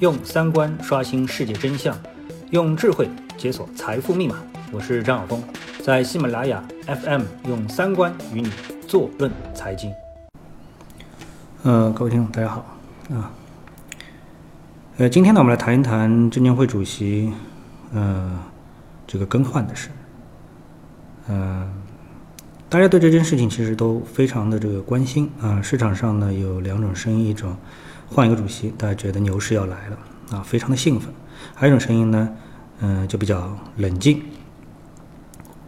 用三观刷新世界真相，用智慧解锁财富密码。我是张晓峰，在喜马拉雅 FM 用三观与你坐论财经。呃，各位听众，大家好啊。呃，今天呢，我们来谈一谈证监会主席呃这个更换的事。嗯，大家对这件事情其实都非常的这个关心啊。市场上呢有两种声音，一种。换一个主席，大家觉得牛市要来了啊，非常的兴奋。还有一种声音呢，嗯，就比较冷静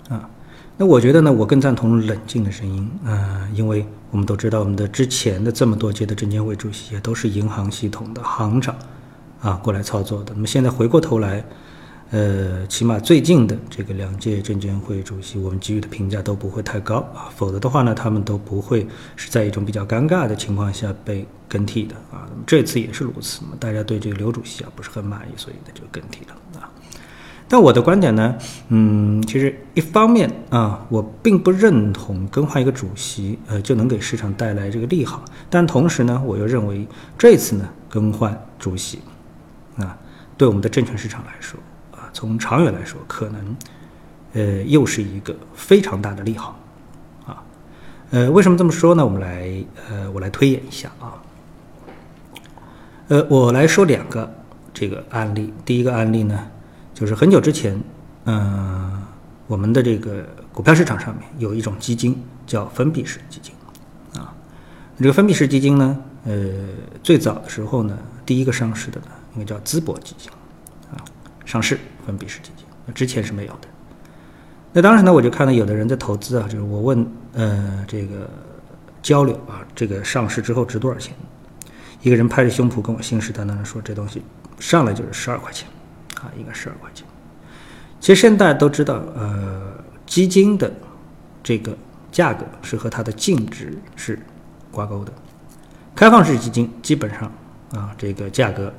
啊。那我觉得呢，我更赞同冷静的声音啊，因为我们都知道，我们的之前的这么多届的证监会主席也都是银行系统的行长啊过来操作的。那么现在回过头来，呃，起码最近的这个两届证监会主席，我们给予的评价都不会太高啊，否则的话呢，他们都不会是在一种比较尴尬的情况下被。更替的啊，那么这次也是如此嘛？大家对这个刘主席啊不是很满意，所以呢就更替了啊。但我的观点呢，嗯，其实一方面啊，我并不认同更换一个主席呃就能给市场带来这个利好，但同时呢，我又认为这次呢更换主席啊，对我们的证券市场来说，从长远来说可能呃又是一个非常大的利好啊。呃，为什么这么说呢？我们来呃，我来推演一下啊。呃，我来说两个这个案例。第一个案例呢，就是很久之前，嗯，我们的这个股票市场上面有一种基金叫封闭式基金，啊，这个封闭式基金呢，呃，最早的时候呢，第一个上市的呢，应该叫淄博基金，啊，上市封闭式基金，那之前是没有的。那当时呢，我就看到有的人在投资啊，就是我问，呃，这个交流啊，这个上市之后值多少钱？一个人拍着胸脯跟我信誓旦旦的说：“这东西上来就是十二块钱，啊，应该十二块钱。”其实现在大家都知道，呃，基金的这个价格是和它的净值是挂钩的。开放式基金基本上啊，这个价格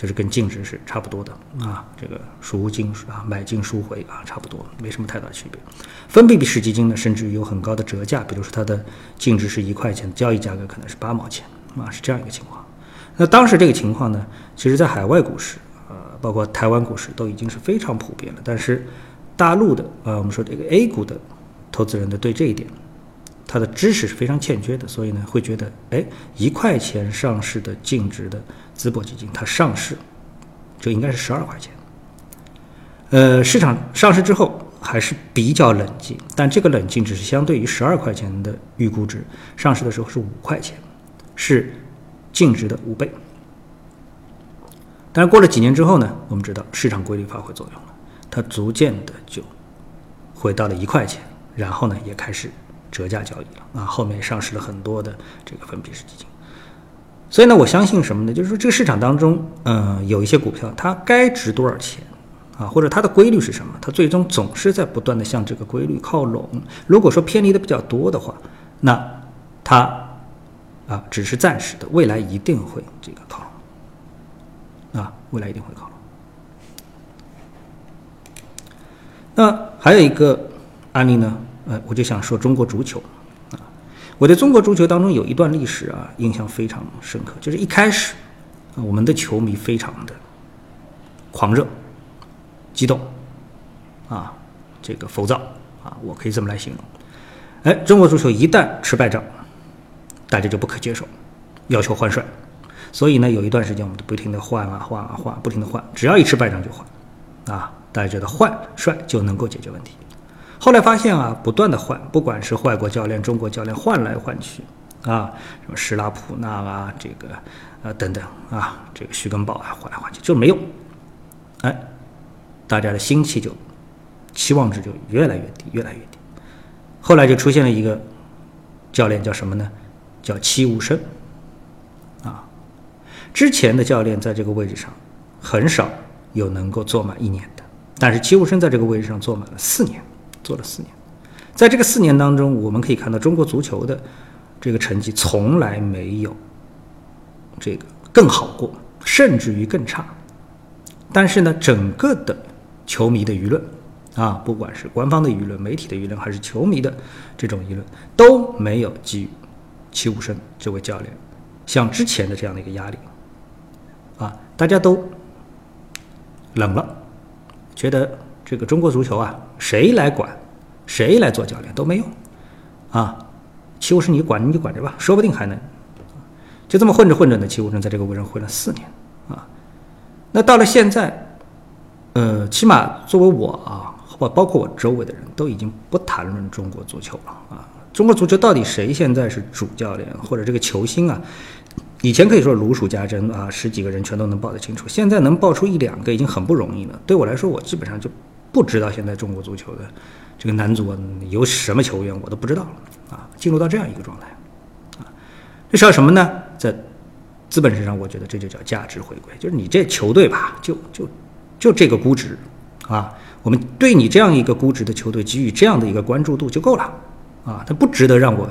就是跟净值是差不多的啊，这个赎金啊，买进赎回啊，差不多，没什么太大区别。封闭式基金呢，甚至有很高的折价，比如说它的净值是一块钱，交易价格可能是八毛钱啊，是这样一个情况。那当时这个情况呢，其实，在海外股市，呃，包括台湾股市，都已经是非常普遍了。但是，大陆的，啊，我们说这个 A 股的投资人呢，对这一点，他的知识是非常欠缺的，所以呢，会觉得，哎，一块钱上市的净值的淄博基金，它上市就应该是十二块钱。呃，市场上市之后还是比较冷静，但这个冷静只是相对于十二块钱的预估值，上市的时候是五块钱，是。净值的五倍，但是过了几年之后呢？我们知道市场规律发挥作用了，它逐渐的就回到了一块钱，然后呢也开始折价交易了啊。后面上市了很多的这个封闭式基金，所以呢，我相信什么呢？就是说这个市场当中，嗯，有一些股票它该值多少钱啊？或者它的规律是什么？它最终总是在不断的向这个规律靠拢。如果说偏离的比较多的话，那它。啊，只是暂时的，未来一定会这个靠拢，啊，未来一定会靠拢。那还有一个案例呢，呃，我就想说中国足球，我对中国足球当中有一段历史啊，印象非常深刻，就是一开始，我们的球迷非常的狂热、激动，啊，这个浮躁，啊，我可以这么来形容。哎，中国足球一旦吃败仗。大家就不可接受，要求换帅，所以呢，有一段时间我们都不停的换啊换啊换，不停的换，只要一吃败仗就换，啊，大家觉得换帅就能够解决问题。后来发现啊，不断的换，不管是外国教练、中国教练换来换去，啊，什么施拉普纳啊，这个呃等等啊，这个徐根宝啊，换来换去就是没用，哎，大家的心气就期望值就越来越低，越来越低。后来就出现了一个教练叫什么呢？叫戚务生，啊，之前的教练在这个位置上很少有能够坐满一年的，但是戚务生在这个位置上坐满了四年，做了四年，在这个四年当中，我们可以看到中国足球的这个成绩从来没有这个更好过，甚至于更差，但是呢，整个的球迷的舆论啊，不管是官方的舆论、媒体的舆论，还是球迷的这种舆论，都没有给予。齐武生这位教练，像之前的这样的一个压力，啊，大家都冷了，觉得这个中国足球啊，谁来管，谁来做教练都没用，啊，齐武生你管你就管着吧，说不定还能，就这么混着混着呢，齐武生在这个位置混了四年，啊，那到了现在，呃，起码作为我啊，包包括我周围的人都已经不谈论中国足球了啊。中国足球到底谁现在是主教练或者这个球星啊？以前可以说如数家珍啊，十几个人全都能报得清楚。现在能报出一两个已经很不容易了。对我来说，我基本上就不知道现在中国足球的这个男足有什么球员，我都不知道了啊。进入到这样一个状态啊，这是要什么呢？在资本身上，我觉得这就叫价值回归，就是你这球队吧，就就就这个估值啊，我们对你这样一个估值的球队给予这样的一个关注度就够了。啊，它不值得让我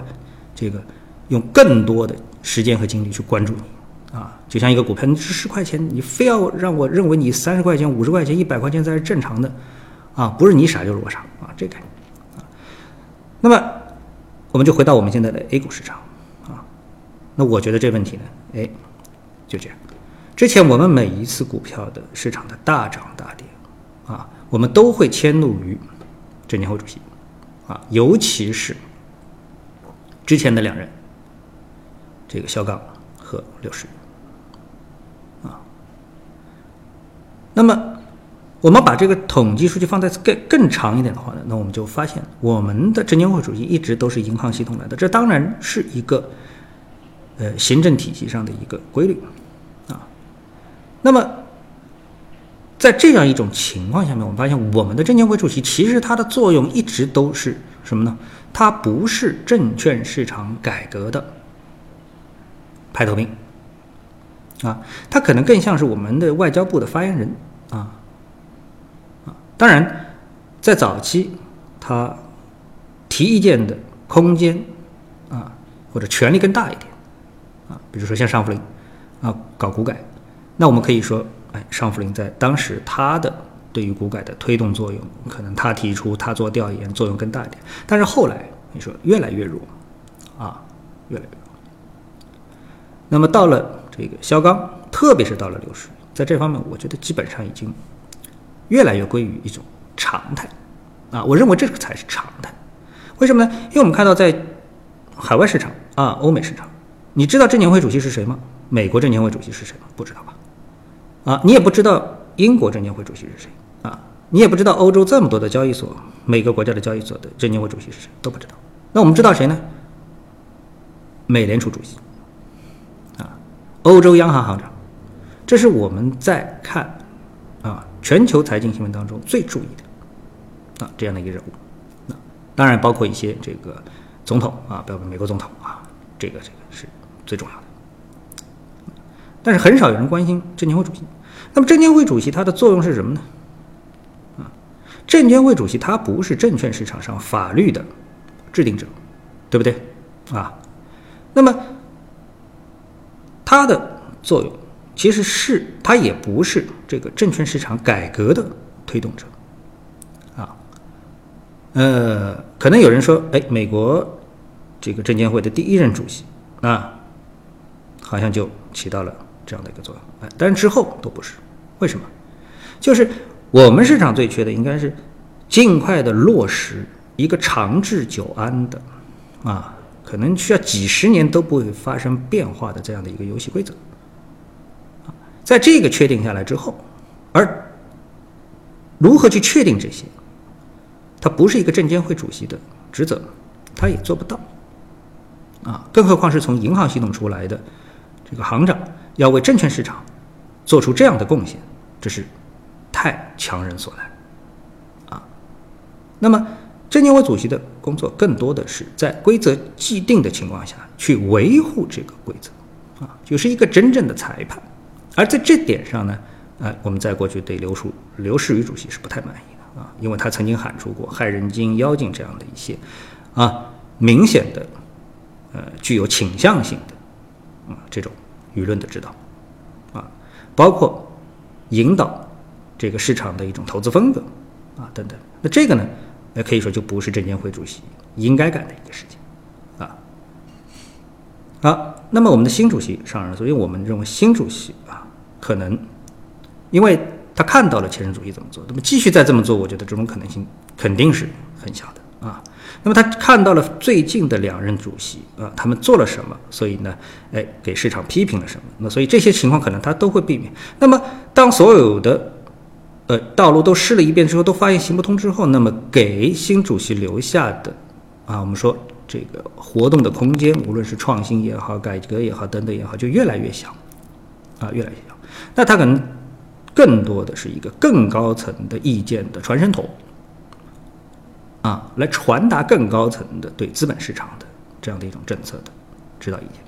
这个用更多的时间和精力去关注你啊！就像一个股票，你值十块钱，你非要让我认为你三十块钱、五十块钱、一百块钱才是正常的啊！不是你傻就是我傻啊！这概念啊。那么我们就回到我们现在的 A 股市场啊。那我觉得这问题呢，哎，就这样。之前我们每一次股票的市场的大涨大跌啊，我们都会迁怒于证监会主席啊，尤其是。之前的两人，这个肖钢和刘士，啊，那么我们把这个统计数据放在更更长一点的话呢，那我们就发现我们的证监会主席一直都是银行系统来的，这当然是一个呃行政体系上的一个规律啊。那么在这样一种情况下面，我们发现我们的证监会主席其实它的作用一直都是什么呢？他不是证券市场改革的排头兵啊，他可能更像是我们的外交部的发言人。当然，在早期，他提意见的空间啊或者权力更大一点啊，比如说像尚福林啊搞股改，那我们可以说，哎，尚福林在当时他的。对于股改的推动作用，可能他提出他做调研作用更大一点，但是后来你说越来越弱，啊，越来越弱。那么到了这个肖钢，特别是到了刘士，在这方面，我觉得基本上已经越来越归于一种常态，啊，我认为这个才是常态。为什么呢？因为我们看到在海外市场啊，欧美市场，你知道证监会主席是谁吗？美国证监会主席是谁吗？不知道吧？啊，你也不知道英国证监会主席是谁。啊，你也不知道欧洲这么多的交易所，每个国家的交易所的证监会主席是谁都不知道。那我们知道谁呢？美联储主席，啊，欧洲央行行长，这是我们在看全球财经新闻当中最注意的啊这样的一个人物。那当然包括一些这个总统啊，包括美国总统啊，这个这个是最重要的。但是很少有人关心证监会主席。那么证监会主席他的作用是什么呢？啊证监会主席他不是证券市场上法律的制定者，对不对？啊，那么他的作用其实是他也不是这个证券市场改革的推动者，啊，呃，可能有人说，哎，美国这个证监会的第一任主席啊，好像就起到了这样的一个作用，哎，但是之后都不是，为什么？就是。我们市场最缺的应该是尽快的落实一个长治久安的，啊，可能需要几十年都不会发生变化的这样的一个游戏规则。在这个确定下来之后，而如何去确定这些，它不是一个证监会主席的职责，他也做不到，啊，更何况是从银行系统出来的这个行长要为证券市场做出这样的贡献，这是。太强人所难，啊，那么证监会主席的工作更多的是在规则既定的情况下去维护这个规则，啊，就是一个真正的裁判。而在这点上呢，呃，我们在过去对刘书刘士余主席是不太满意的啊，因为他曾经喊出过害人精、妖精这样的一些啊明显的呃具有倾向性的啊这种舆论的指导啊，包括引导。这个市场的一种投资风格，啊，等等，那这个呢，那可以说就不是证监会主席应该干的一个事情，啊，好，那么我们的新主席上任，所以我们认为新主席啊，可能因为他看到了前任主席怎么做，那么继续再这么做，我觉得这种可能性肯定是很小的啊。那么他看到了最近的两任主席啊，他们做了什么，所以呢，哎，给市场批评了什么？那所以这些情况可能他都会避免。那么当所有的呃道路都试了一遍之后，都发现行不通之后，那么给新主席留下的啊，我们说这个活动的空间，无论是创新也好、改革也好等等也好，就越来越小啊，越来越小。那他可能更多的是一个更高层的意见的传声筒。啊，来传达更高层的对资本市场的这样的一种政策的指导意见，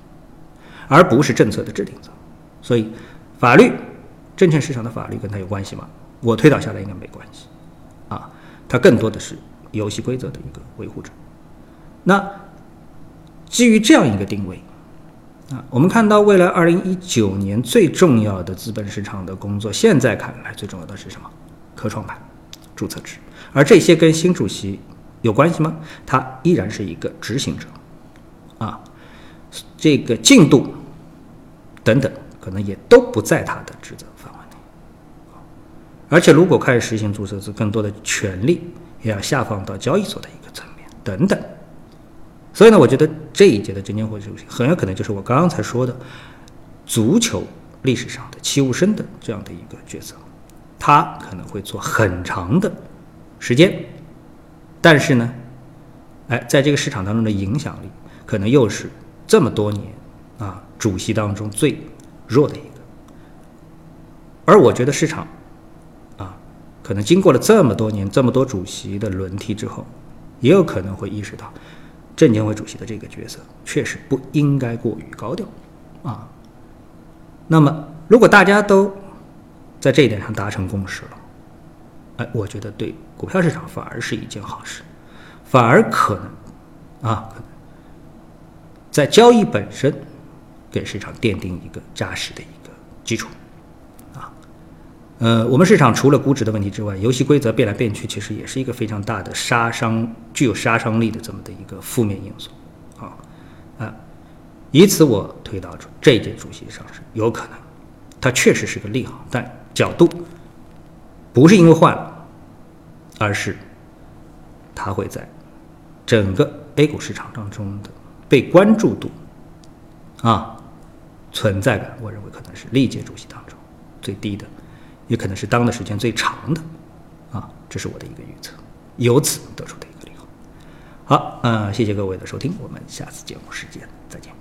而不是政策的制定者。所以，法律、证券市场的法律跟它有关系吗？我推导下来应该没关系。啊，它更多的是游戏规则的一个维护者。那基于这样一个定位，啊，我们看到未来二零一九年最重要的资本市场的工作，现在看来最重要的是什么？科创板注册制。而这些跟新主席有关系吗？他依然是一个执行者，啊，这个进度等等，可能也都不在他的职责范围内。而且，如果开始实行注册制，更多的权利也要下放到交易所的一个层面等等。所以呢，我觉得这一届的证监会主席很有可能就是我刚刚才说的足球历史上的齐武生的这样的一个角色，他可能会做很长的。时间，但是呢，哎，在这个市场当中的影响力，可能又是这么多年啊主席当中最弱的一个。而我觉得市场，啊，可能经过了这么多年这么多主席的轮替之后，也有可能会意识到，证监会主席的这个角色确实不应该过于高调，啊。那么，如果大家都在这一点上达成共识了。哎，我觉得对股票市场反而是一件好事，反而可能啊，可能在交易本身给市场奠定一个扎实的一个基础。呃，我们市场除了估值的问题之外，游戏规则变来变去，其实也是一个非常大的杀伤、具有杀伤力的这么的一个负面因素啊啊。以此我推导出这一届主席上市有可能，它确实是个利好，但角度。不是因为换了，而是它会在整个 A 股市场当中的被关注度啊存在感，我认为可能是历届主席当中最低的，也可能是当的时间最长的啊，这是我的一个预测，由此得出的一个利好。好，嗯，谢谢各位的收听，我们下次节目时间再见。